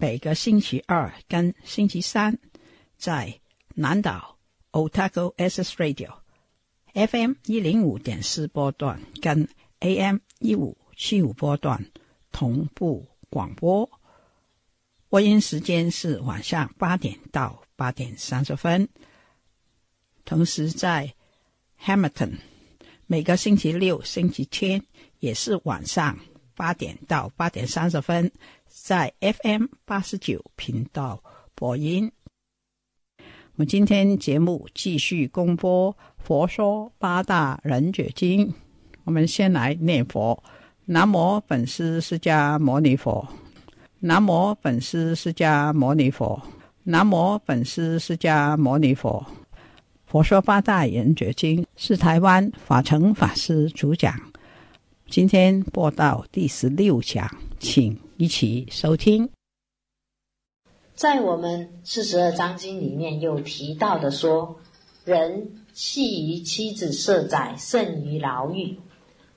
每个星期二跟星期三在南岛 Otago SS Radio FM 一零五点四波段跟 AM 一五七五波段同步广播。播音时间是晚上八点到八点三十分。同时在 Hamilton，每个星期六、星期天也是晚上八点到八点三十分，在 FM 八十九频道播音。我们今天节目继续公播《佛说八大人觉经》，我们先来念佛：南无本师释迦牟尼佛，南无本师释迦牟尼佛，南无本师释迦牟尼佛。佛说八大人觉经是台湾法成法师主讲，今天播到第十六讲，请一起收听。在我们四十二章经里面有提到的说，人系于妻子舍宅，甚于牢狱。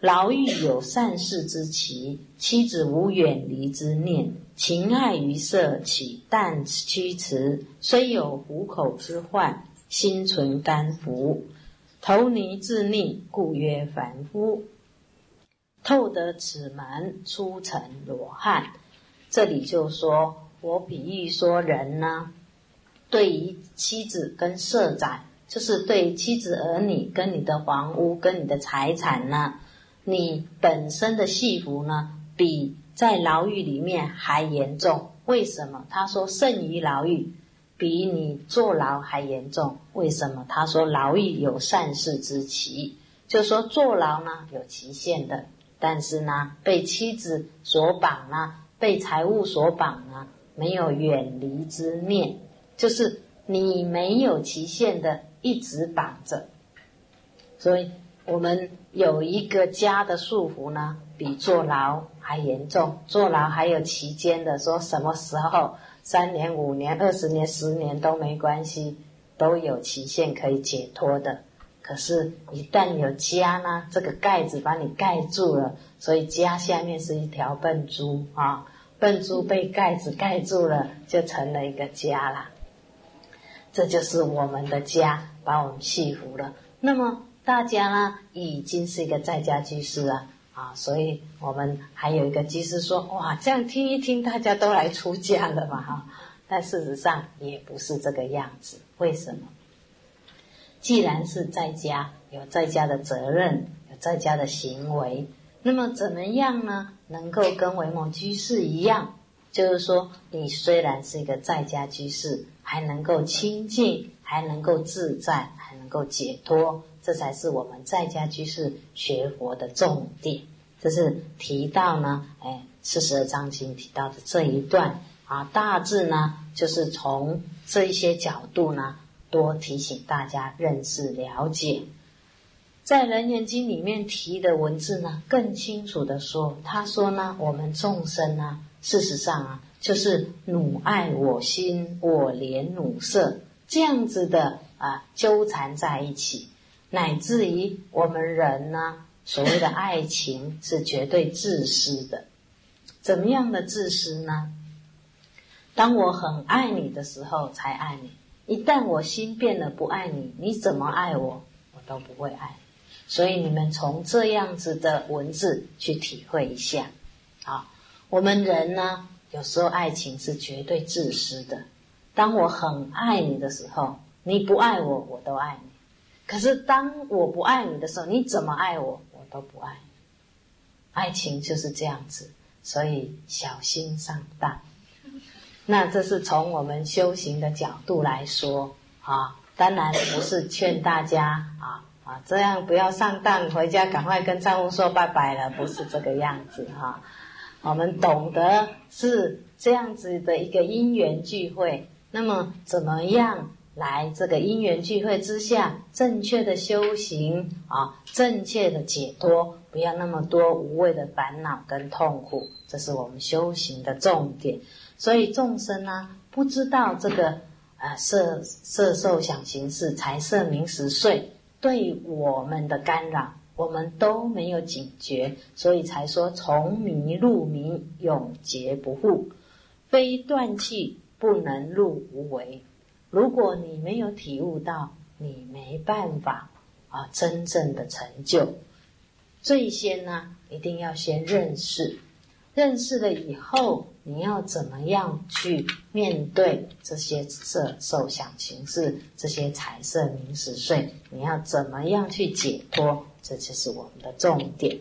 牢狱有善事之期，妻子无远离之念，情爱于色起，但屈迟，虽有虎口之患。心存甘伏，投泥自溺，故曰凡夫。透得此门，出成罗汉，这里就说我比喻说人呢，对于妻子跟舍宅，就是对妻子儿女跟你的房屋跟你的财产呢，你本身的繫服呢，比在牢狱里面还严重。为什么？他说胜于牢狱。比你坐牢还严重，为什么？他说牢狱有善事之期，就说坐牢呢有期限的，但是呢被妻子所绑呢，被财物所绑呢，没有远离之念，就是你没有期限的一直绑着，所以我们有一个家的束缚呢，比坐牢还严重，坐牢还有期间的，说什么时候？三年、五年、二十年、十年都没关系，都有期限可以解脱的。可是，一旦有家呢，这个盖子把你盖住了，所以家下面是一条笨猪啊，笨猪被盖子盖住了，就成了一个家了。这就是我们的家，把我們繫服了。那么大家呢，已经是一个在家居士了。啊，所以我们还有一个居士说，哇，这样听一听，大家都来出家了嘛，哈。但事实上也不是这个样子。为什么？既然是在家，有在家的责任，有在家的行为，那么怎么样呢？能够跟维摩居士一样，就是说，你虽然是一个在家居士，还能够清淨，還能够自在，还能够解脱，这才是我们在家居士学佛的重点。这是提到呢，哎，四十二章经提到的这一段啊，大致呢就是从这一些角度呢，多提醒大家认识了解。在《楞嚴經》裡面提的文字呢，更清楚的说，他说呢，我们众生呢，事实上啊，就是汝爱我心，我怜汝色，这样子的啊，纠缠在一起。乃至于我们人呢，所谓的爱情是绝对自私的。怎么样的自私呢？当我很爱你的时候才爱你，一旦我心变了不爱你，你怎么爱我，我都不会爱。所以你们从这样子的文字去体会一下。啊，我们人呢，有时候爱情是绝对自私的。当我很爱你的时候，你不爱我，我都爱你。可是当我不爱你的时候，你怎么爱我，我都不爱你。爱情就是这样子，所以小心上当。那这是从我们修行的角度来说啊，当然不是劝大家啊啊这样不要上当，回家赶快跟丈夫说拜拜了，不是这个样子哈。我们懂得是这样子的一个因缘聚会，那么怎么样来这个因缘聚会之下正确的修行啊，正确的解脱，不要那么多无谓的烦恼跟痛苦，这是我们修行的重点。所以众生呢，不知道这个呃色色受想行识财色名食睡对我们的干扰。我们都没有警觉，所以才说从迷入迷，永劫不复，非断气不能入无为。如果你没有体悟到，你没办法啊，真正的成就。最先呢，一定要先认识，认识了以后。你要怎么样去面对这些色受想行识、这些财色名食睡？你要怎么样去解脱？这就是我们的重点。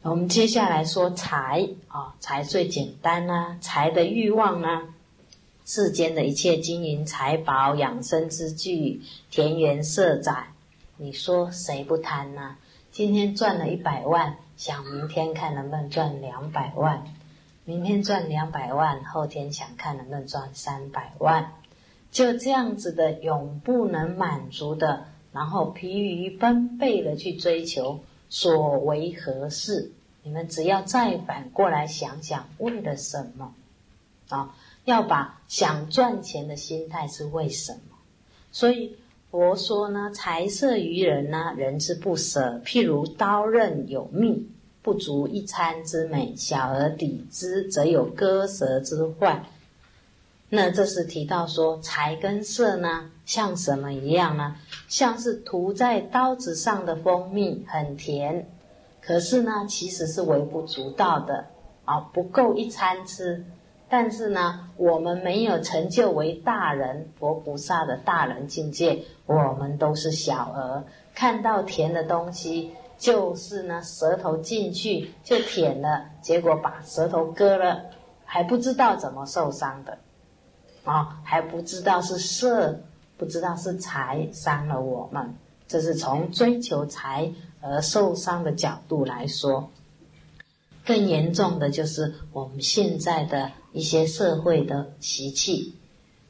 我们接下来说财啊，财最简单啦，财的欲望呢，世间的一切金银财宝、养生之具、田园色宅，你说谁不贪呢？今天赚了一百万，想明天看能不能赚两百万。明天赚两百万，后天想看能不能赚三百万，就这样子的永不能满足的，然后疲于奔倍的去追求，所为何事？你们只要再反过来想想，为了什么？啊，要把想赚钱的心态是为什么？所以佛说呢，财色于人呢，人之不舍，譬如刀刃有命。不足一餐之美，小而抵之，则有割舌之患。那这是提到说财跟色呢，像什么一样呢？像是涂在刀子上的蜂蜜，很甜，可是呢，其实是微不足道的啊，不够一餐吃。但是呢，我们没有成就为大人、佛菩萨的大人境界，我们都是小儿，看到甜的东西。就是呢，舌头进去就舔了，结果把舌头割了，还不知道怎么受伤的，啊，还不知道是色，不知道是财伤了我们。这是从追求财而受伤的角度来说，更严重的就是我们现在的一些社会的习气，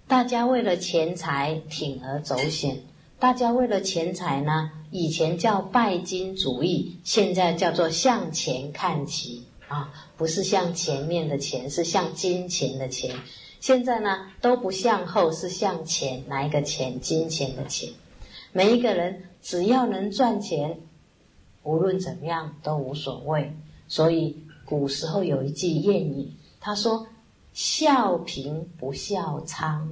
大家为了钱财铤而走险，大家为了钱财呢。以前叫拜金主义，现在叫做向前看齐啊，不是向前面的钱，是向金钱的钱。现在呢都不向后，是向前，哪一个钱？金钱的钱。每一个人只要能赚钱，无论怎么样都无所谓。所以古时候有一句谚语，他说：“笑贫不笑娼。”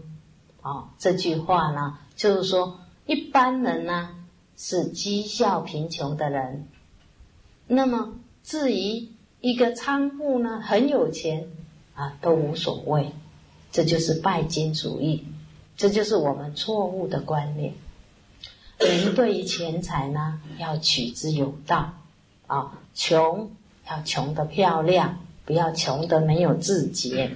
啊，这句话呢，就是说一般人呢。是讥笑贫穷的人，那么至于一个仓库呢，很有钱啊，都无所谓，这就是拜金主义，这就是我们错误的观念。人对于钱财呢，要取之有道啊，穷要穷的漂亮，不要穷的没有自觉，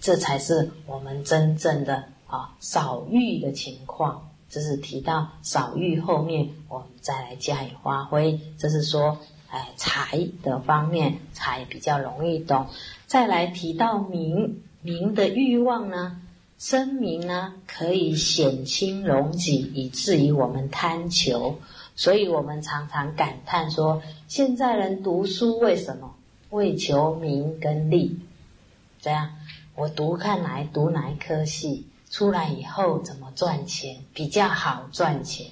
这才是我们真正的啊少欲的情况。这是提到少欲，后面我们再来加以发挥。这是说，哎，财的方面，财比较容易懂。再来提到名，名的欲望呢，声名呢，可以显轻容己，以至于我们贪求。所以我们常常感叹说，现在人读书为什么？为求名跟利。这样，我读看来读哪一科系？出来以后怎么赚钱比较好赚钱？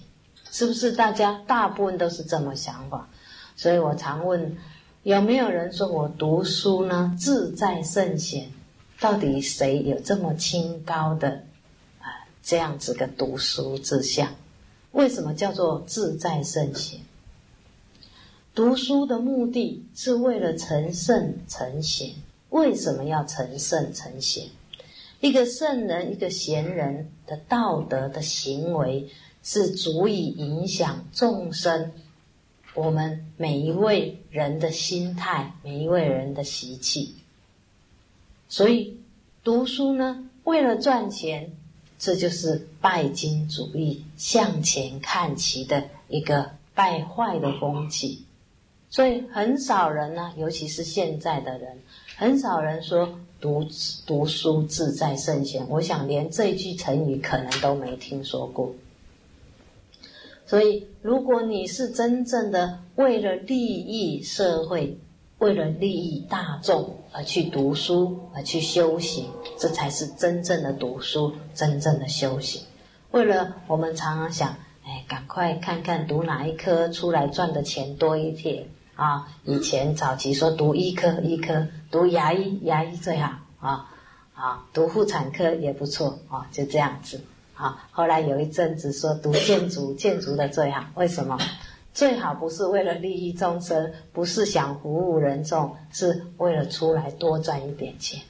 是不是大家大部分都是这么想法？所以我常问，有没有人说我读书呢自在圣贤？到底谁有这么清高的啊这样子个读书志向？为什么叫做自在圣贤？读书的目的是为了成圣成贤。为什么要成圣成贤？一个圣人、一个贤人的道德的行为，是足以影响众生。我们每一位人的心态，每一位人的习气。所以读书呢，为了赚钱，这就是拜金主义、向前看齐的一个败坏的风气。所以很少人呢，尤其是现在的人，很少人说读读书自在圣贤。我想连这句成语可能都没听说过。所以，如果你是真正的为了利益社会、为了利益大众而去读书、而去修行，这才是真正的读书、真正的修行。为了我们常常想，哎，赶快看看读哪一科出来赚的钱多一点。啊，以前早期说读医科，医科读牙医，牙医最好啊啊，读妇产科也不错啊，就这样子啊。后来有一阵子说读建筑，建筑的最好，为什么？最好不是为了利益众生，不是想服务人众，是为了出来多赚一点钱。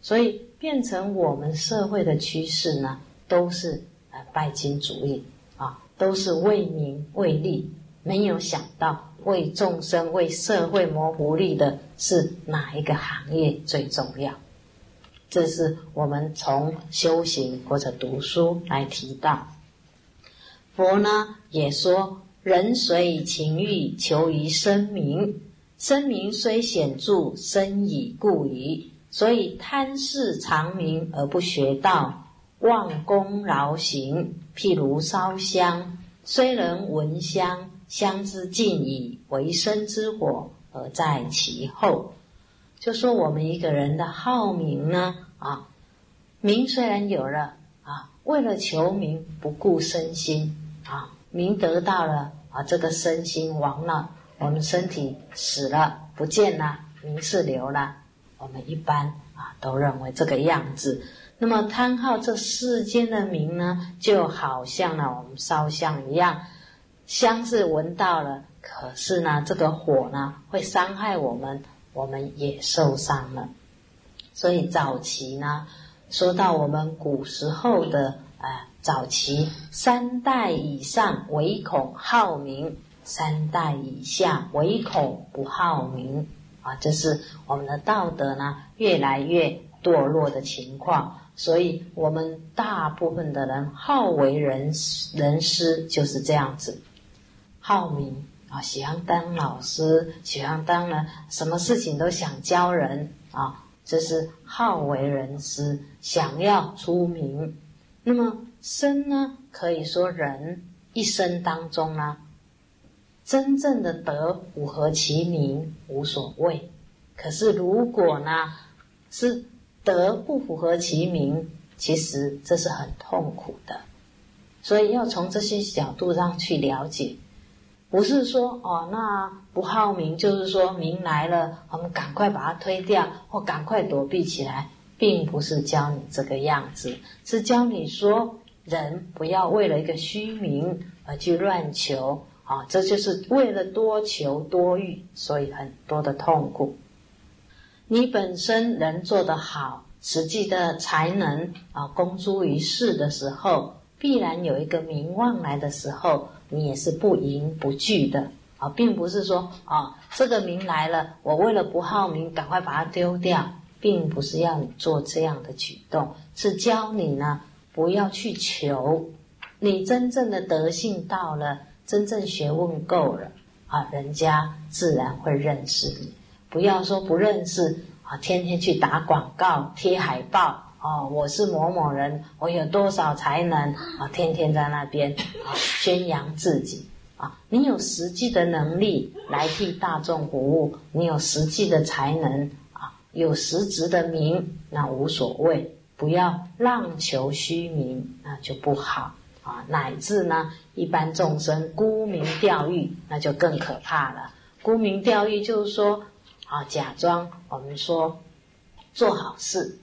所以变成我们社会的趋势呢，都是呃拜金主义啊，都是为名为利，没有想到。为众生、为社会谋福利的是哪一个行业最重要？这是我们从修行或者读书来提到。佛呢也说：“人随情欲求于声名，声名虽显著，身已故矣。所以贪世长名而不学道，忘功劳行。譬如烧香，虽能闻香。”相知尽矣，为生之火而在其后。就说我们一个人的好名呢，啊，名虽然有了啊，为了求名不顾身心啊，名得到了啊，这个身心亡了，我们身体死了不见了，名是留了。我们一般啊都认为这个样子。那么贪好这世间的名呢，就好像呢我们烧香一样。香是闻到了，可是呢，这个火呢会伤害我们，我们也受伤了。所以早期呢，说到我们古时候的啊，早期三代以上唯恐好名，三代以下唯恐不好名啊，这是我们的道德呢越来越堕落的情况。所以我们大部分的人好为人师人师，就是这样子。好名啊，喜欢当老师，喜欢当了什么事情都想教人啊，这是好为人师，想要出名。那么生呢，可以说人一生当中呢，真正的德符合其名无所谓。可是如果呢是德不符合其名，其实这是很痛苦的。所以要从这些角度上去了解。不是说哦，那不好名，就是说名来了，我们赶快把它推掉，或赶快躲避起来，并不是教你这个样子，是教你说人不要为了一个虚名而去乱求啊，这就是为了多求多欲，所以很多的痛苦。你本身人做得好，实际的才能啊，公诸于世的时候，必然有一个名望来的时候。你也是不迎不拒的啊，并不是说啊，这个名来了，我为了不好名，赶快把它丢掉，并不是要你做这样的举动，是教你呢，不要去求。你真正的德性到了，真正学问够了啊，人家自然会认识你。不要说不认识啊，天天去打广告、贴海报。哦，我是某某人，我有多少才能啊？天天在那边啊宣扬自己啊！你有实际的能力来替大众服务，你有实际的才能啊，有实质的名，那无所谓，不要浪求虚名，那就不好啊。乃至呢，一般众生沽名钓誉，那就更可怕了。沽名钓誉就是说啊，假装我们说做好事。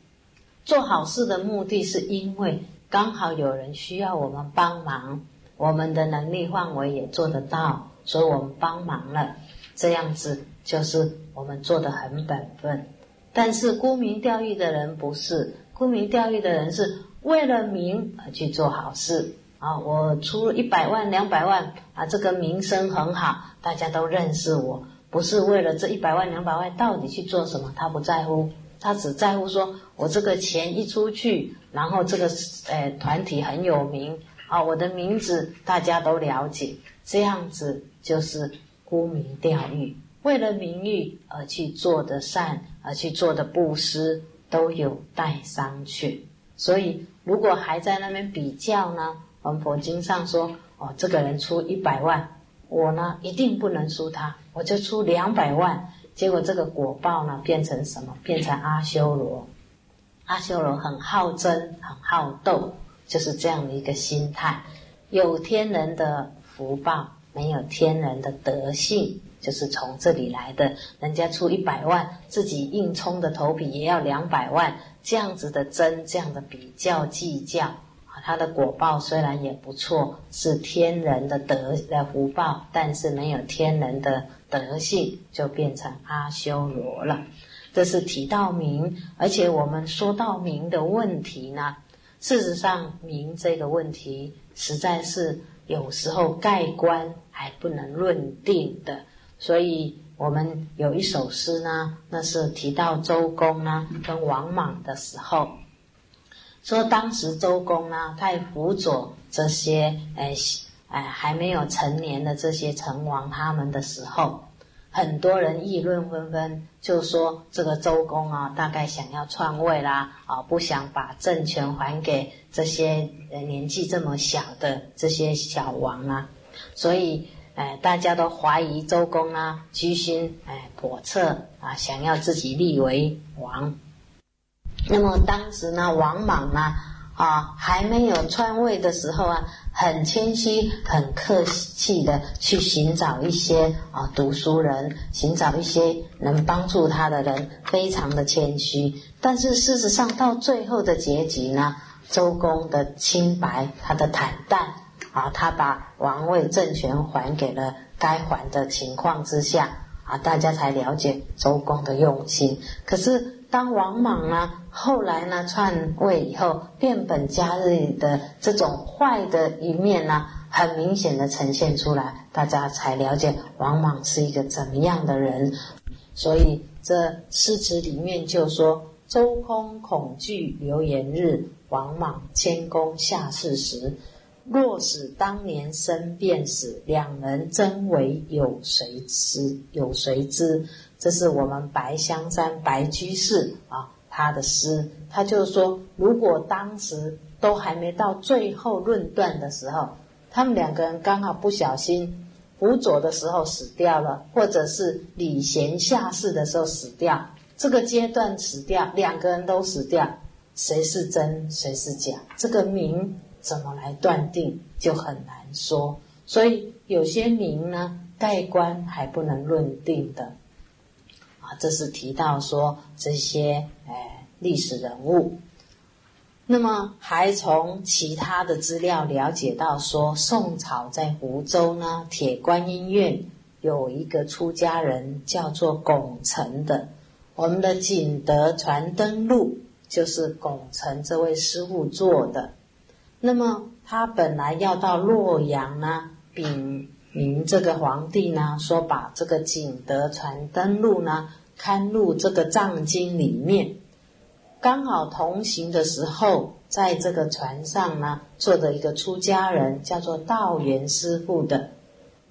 做好事的目的是因为刚好有人需要我们帮忙，我们的能力范围也做得到，所以我们帮忙了。这样子就是我们做的很本分。但是沽名钓誉的人不是，沽名钓誉的人是为了名而去做好事啊！我出一百万、两百万啊，这个名声很好，大家都认识我，不是为了这一百万、两百万到底去做什么，他不在乎，他只在乎说我这个钱一出去，然后这个呃团体很有名啊，我的名字大家都了解，这样子就是沽名钓誉，为了名誉而去做的善，而去做的布施。都有待商榷，所以如果还在那边比较呢？我们佛经上说，哦，这个人出一百万，我呢一定不能输他，我就出两百万。结果这个果报呢变成什么？变成阿修罗。阿修罗很好争，很好斗，就是这样的一个心态。有天人的福报，没有天人的德性。就是从这里来的，人家出一百万，自己硬冲的头皮也要两百万，这样子的争，这样的比较计较啊，他的果报虽然也不错，是天人的德的福报，但是没有天人的德性，就变成阿修罗了。这是提到名，而且我们说到名的问题呢，事实上名这个问题，实在是有时候盖棺还不能论定的。所以我们有一首诗呢，那是提到周公呢跟王莽的时候，说当时周公呢在辅佐这些诶诶还没有成年的这些成王他们的时候，很多人议论纷纷，就说这个周公啊大概想要篡位啦，啊不想把政权还给这些年纪这么小的这些小王啊，所以。哎，大家都怀疑周公啊，居心哎叵测啊，想要自己立为王。那么当时呢，王莽呢啊还没有篡位的时候啊，很谦虚、很客气的去寻找一些啊读书人，寻找一些能帮助他的人，非常的谦虚。但是事实上，到最后的结局呢，周公的清白，他的坦荡。啊，他把王位政权还给了该还的情况之下，啊，大家才了解周公的用心。可是当王莽呢，后来呢篡位以后，变本加厉的这种坏的一面呢，很明显的呈现出来，大家才了解王莽是一个怎么样的人。所以这诗词里面就说：“周公恐惧流言日，王莽谦恭下士时。”若使当年生便死，两人真为有谁知？有谁知？这是我们白香山白居士啊，他的诗，他就是说，如果当时都还没到最后论断的时候，他们两个人刚好不小心辅佐的时候死掉了，或者是礼贤下士的时候死掉，这个阶段死掉，两个人都死掉，谁是真，谁是假？这个名。怎么来断定就很难说，所以有些名呢，盖棺还不能论定的啊。这是提到说这些哎历史人物，那么还从其他的资料了解到说，宋朝在湖州呢铁观音院有一个出家人叫做龚成的，我们的《景德传灯录》就是龚成这位师傅做的。那么他本来要到洛阳呢，禀明这个皇帝呢，说把这个《景德传灯录》呢刊入这个藏经里面。刚好同行的时候，在这个船上呢，坐着一个出家人叫做道元师傅的，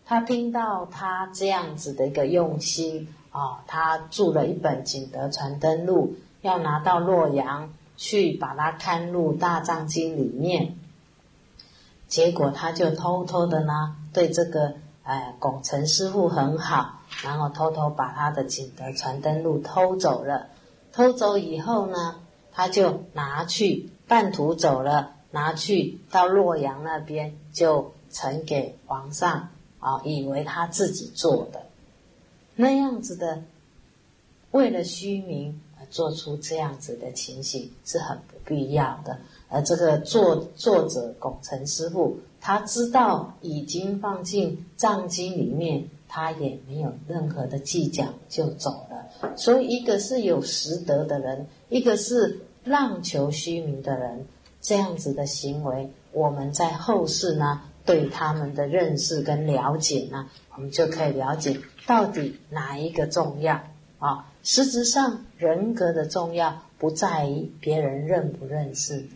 他听到他这样子的一个用心啊，他著了一本《景德传灯录》，要拿到洛阳去把它刊入大藏经里面。结果他就偷偷的呢，对这个哎拱辰师傅很好，然后偷偷把他的《景德传灯录》偷走了。偷走以后呢，他就拿去半途走了，拿去到洛阳那边就呈给皇上啊，以为他自己做的那样子的，为了虚名做出这样子的情形是很不必要的。而这个作作者龚成师傅，他知道已经放进藏经里面，他也没有任何的计较就走了。所以，一个是有实德的人，一个是浪求虚名的人，这样子的行为，我们在后世呢，对他们的认识跟了解呢，我们就可以了解到底哪一个重要啊？实质上，人格的重要不在于别人认不认识你，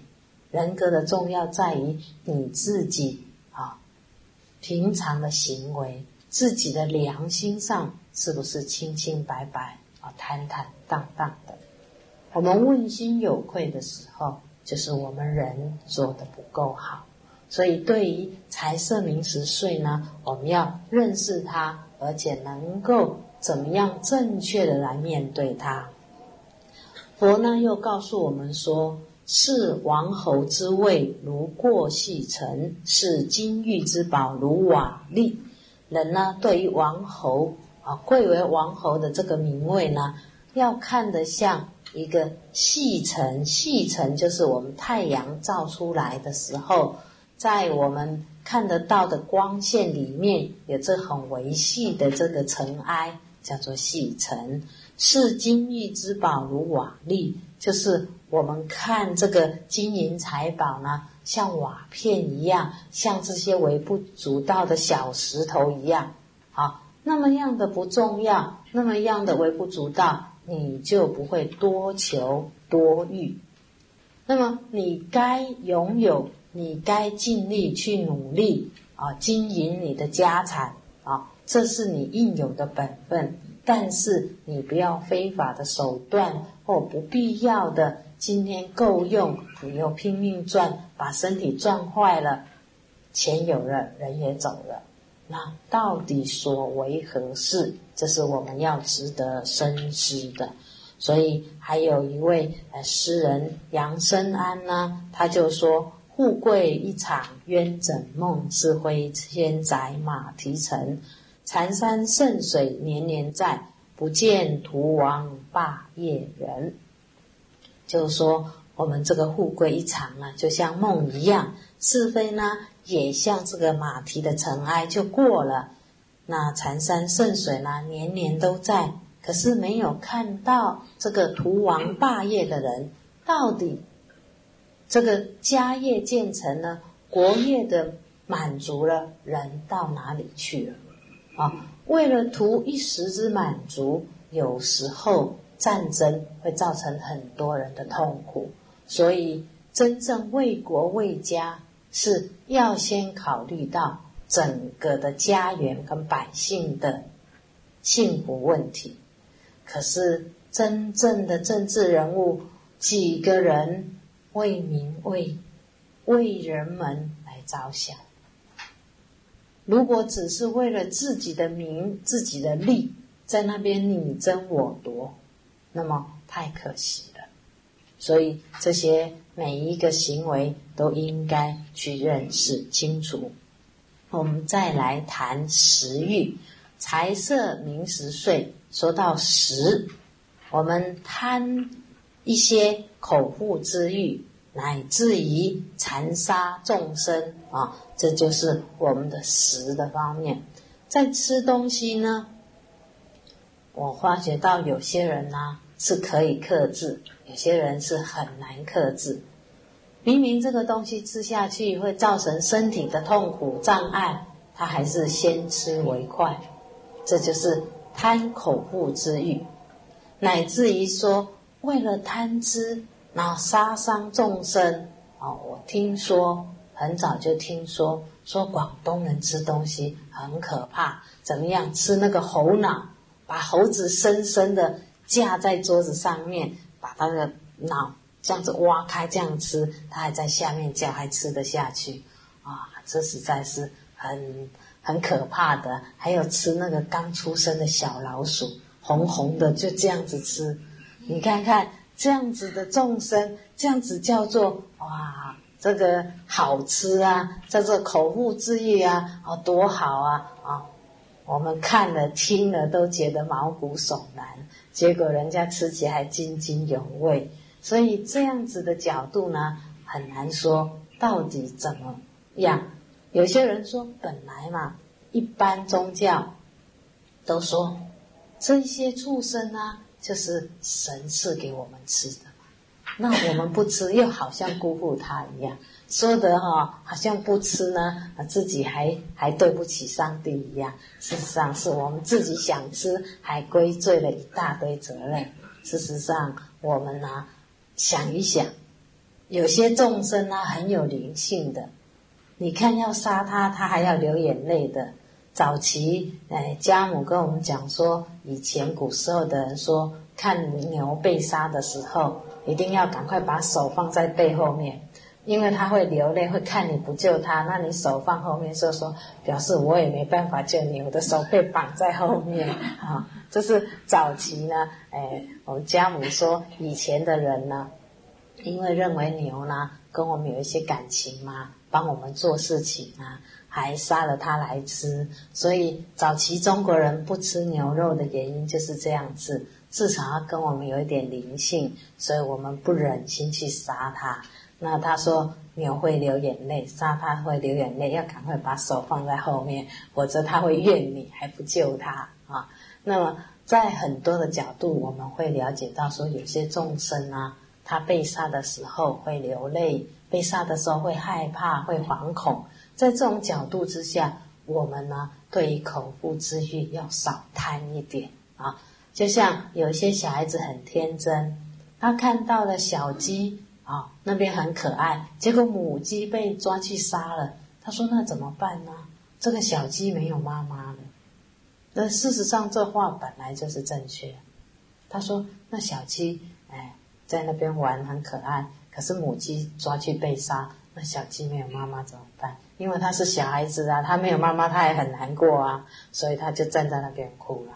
人格的重要在于你自己啊，平常的行为，自己的良心上是不是清清白白啊，坦坦荡荡的？我们问心有愧的时候，就是我们人做的不够好。所以，对于财色名食睡呢，我们要认识它，而且能够。怎么样正确的来面对它？佛呢又告诉我们说：是王侯之位如过细尘，是金玉之宝如瓦砾。人呢对于王侯啊贵为王侯的这个名位呢，要看得像一个细尘，细尘就是我们太阳照出来的时候，在我们看得到的光线里面，有这很微细的这个尘埃。叫做细尘，视金玉之宝如瓦砾，就是我们看这个金银财宝呢，像瓦片一样，像这些微不足道的小石头一样，啊，那么样的不重要，那么样的微不足道，你就不会多求多欲。那么你该拥有，你该尽力去努力啊，经营你的家产。这是你应有的本分，但是你不要非法的手段或不必要的。今天够用，你又拼命赚，把身体赚坏了，钱有了，人也走了。那到底所为何事？这是我们要值得深思的。所以还有一位呃诗人杨生安呢，他就说：“富贵一场冤枕梦，是灰千载马蹄尘。”残山剩水年年在，不见图王霸业人。就是说，我们这个富贵一场呢，就像梦一样；是非呢，也像这个马蹄的尘埃就过了。那残山剩水呢，年年都在，可是没有看到这个图王霸业的人，到底这个家业建成呢，国业的满足了，人到哪里去了？啊，为了图一时之满足，有时候战争会造成很多人的痛苦。所以，真正为国为家，是要先考虑到整个的家园跟百姓的幸福问题。可是，真正的政治人物，几个人为民为为人们来着想？如果只是为了自己的名、自己的利，在那边你争我夺，那么太可惜了。所以这些每一个行为都应该去认识清楚。我们再来谈食欲，财色名食睡。说到食，我们贪一些口腹之欲。乃至于残杀众生啊，这就是我们的食的方面。在吃东西呢，我发觉到有些人呢是可以克制，有些人是很难克制。明明这个东西吃下去会造成身体的痛苦障碍，他还是先吃为快。这就是贪口腹之欲，乃至于说为了贪吃。那杀伤众生哦，我听说很早就听说，说广东人吃东西很可怕，怎么样吃那个猴脑，把猴子深深的架在桌子上面，把他的脑这样子挖开这样吃，他还在下面叫，还吃得下去啊！这实在是很很可怕的。还有吃那个刚出生的小老鼠，红红的就这样子吃，你看看。这样子的众生，这样子叫做哇，这个好吃啊，叫做口腹之欲啊，哦，多好啊啊！我们看了听了都觉得毛骨悚然，结果人家吃起来还津津有味。所以这样子的角度呢，很难说到底怎么样。有些人说，本来嘛，一般宗教都说这些畜生啊。就是神赐给我们吃的，那我们不吃，又好像辜负他一样，说的哈，好像不吃呢，自己还还对不起上帝一样。事实上，是我们自己想吃，还归罪了一大堆责任。事实上，我们呢，想一想，有些众生呢，很有灵性的，你看要杀他，他还要流眼泪的。早期，哎，家母跟我们讲说，以前古时候的人说，看牛被杀的时候，一定要赶快把手放在背后面，因为他会流泪，会看你不救他，那你手放后面，说说表示我也没办法救你，我的手被绑在后面 啊。这是早期呢，哎，我们家母说，以前的人呢，因为认为牛呢跟我们有一些感情嘛，帮我们做事情啊。还杀了它来吃，所以早期中国人不吃牛肉的原因就是这样子，至少要跟我们有一点灵性，所以我们不忍心去杀它。那他说牛会流眼泪，杀它会流眼泪，要赶快把手放在后面，否则他会怨你还不救他啊。那么在很多的角度，我们会了解到说，有些众生啊，他被杀的时候会流泪，被杀的时候会害怕，会惶恐。在这种角度之下，我们呢对于口腹之欲要少贪一点啊。就像有些小孩子很天真，他看到了小鸡啊那边很可爱，结果母鸡被抓去杀了，他说那怎么办呢？这个小鸡没有妈妈了。那事实上这话本来就是正确。他说那小鸡哎在那边玩很可爱，可是母鸡抓去被杀，那小鸡没有妈妈怎么办？因为他是小孩子啊，他没有妈妈，他也很难过啊，所以他就站在那边哭了。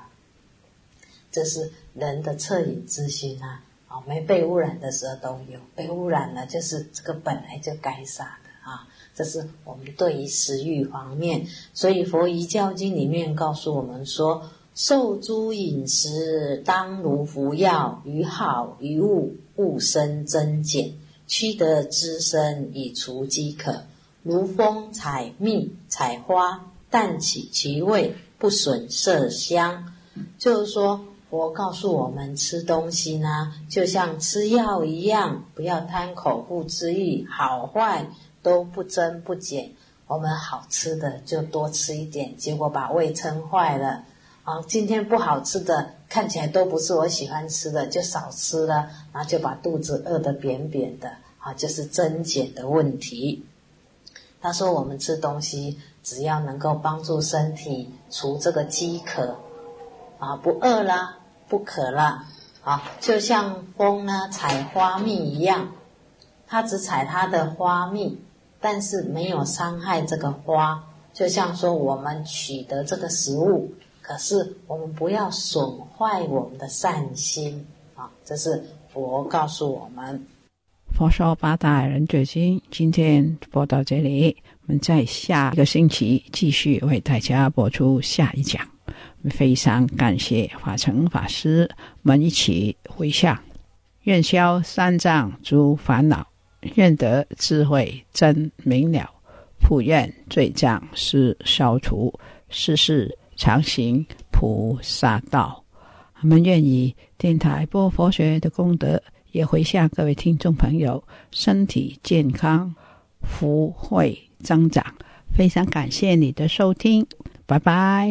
这是人的恻隐之心啊！哦，没被污染的时候都有，被污染了就是这个本来就该杀的啊！这是我们对于食欲方面，所以佛遗教经里面告诉我们说：受诸饮食，当如服药，于好于物，勿生增减，须得滋生，以除饥渴。如风采蜜，采花淡起其味，不损色香。就是说，佛告诉我们，吃东西呢，就像吃药一样，不要贪口腹之欲，好坏都不增不减。我们好吃的就多吃一点，结果把胃撑坏了。啊，今天不好吃的，看起来都不是我喜欢吃的，就少吃了，然后就把肚子饿得扁扁的。啊，就是增减的问题。他说：“我们吃东西，只要能够帮助身体除这个饥渴，啊，不饿了，不可了，啊，就像蜂呢采花蜜一样，它只采它的花蜜，但是没有伤害这个花。就像说我们取得这个食物，可是我们不要损坏我们的善心，啊，这是佛告诉我们。”佛说八大人觉经，今天播到这里，我们在下一个星期继续为大家播出下一讲。非常感谢法成法师，我们一起回向：愿消三障诸烦恼，愿得智慧真明了，普愿罪障是消除，世世常行菩萨道。我们愿意电台播佛学的功德。也回向各位听众朋友身体健康、福慧增长。非常感谢你的收听，拜拜。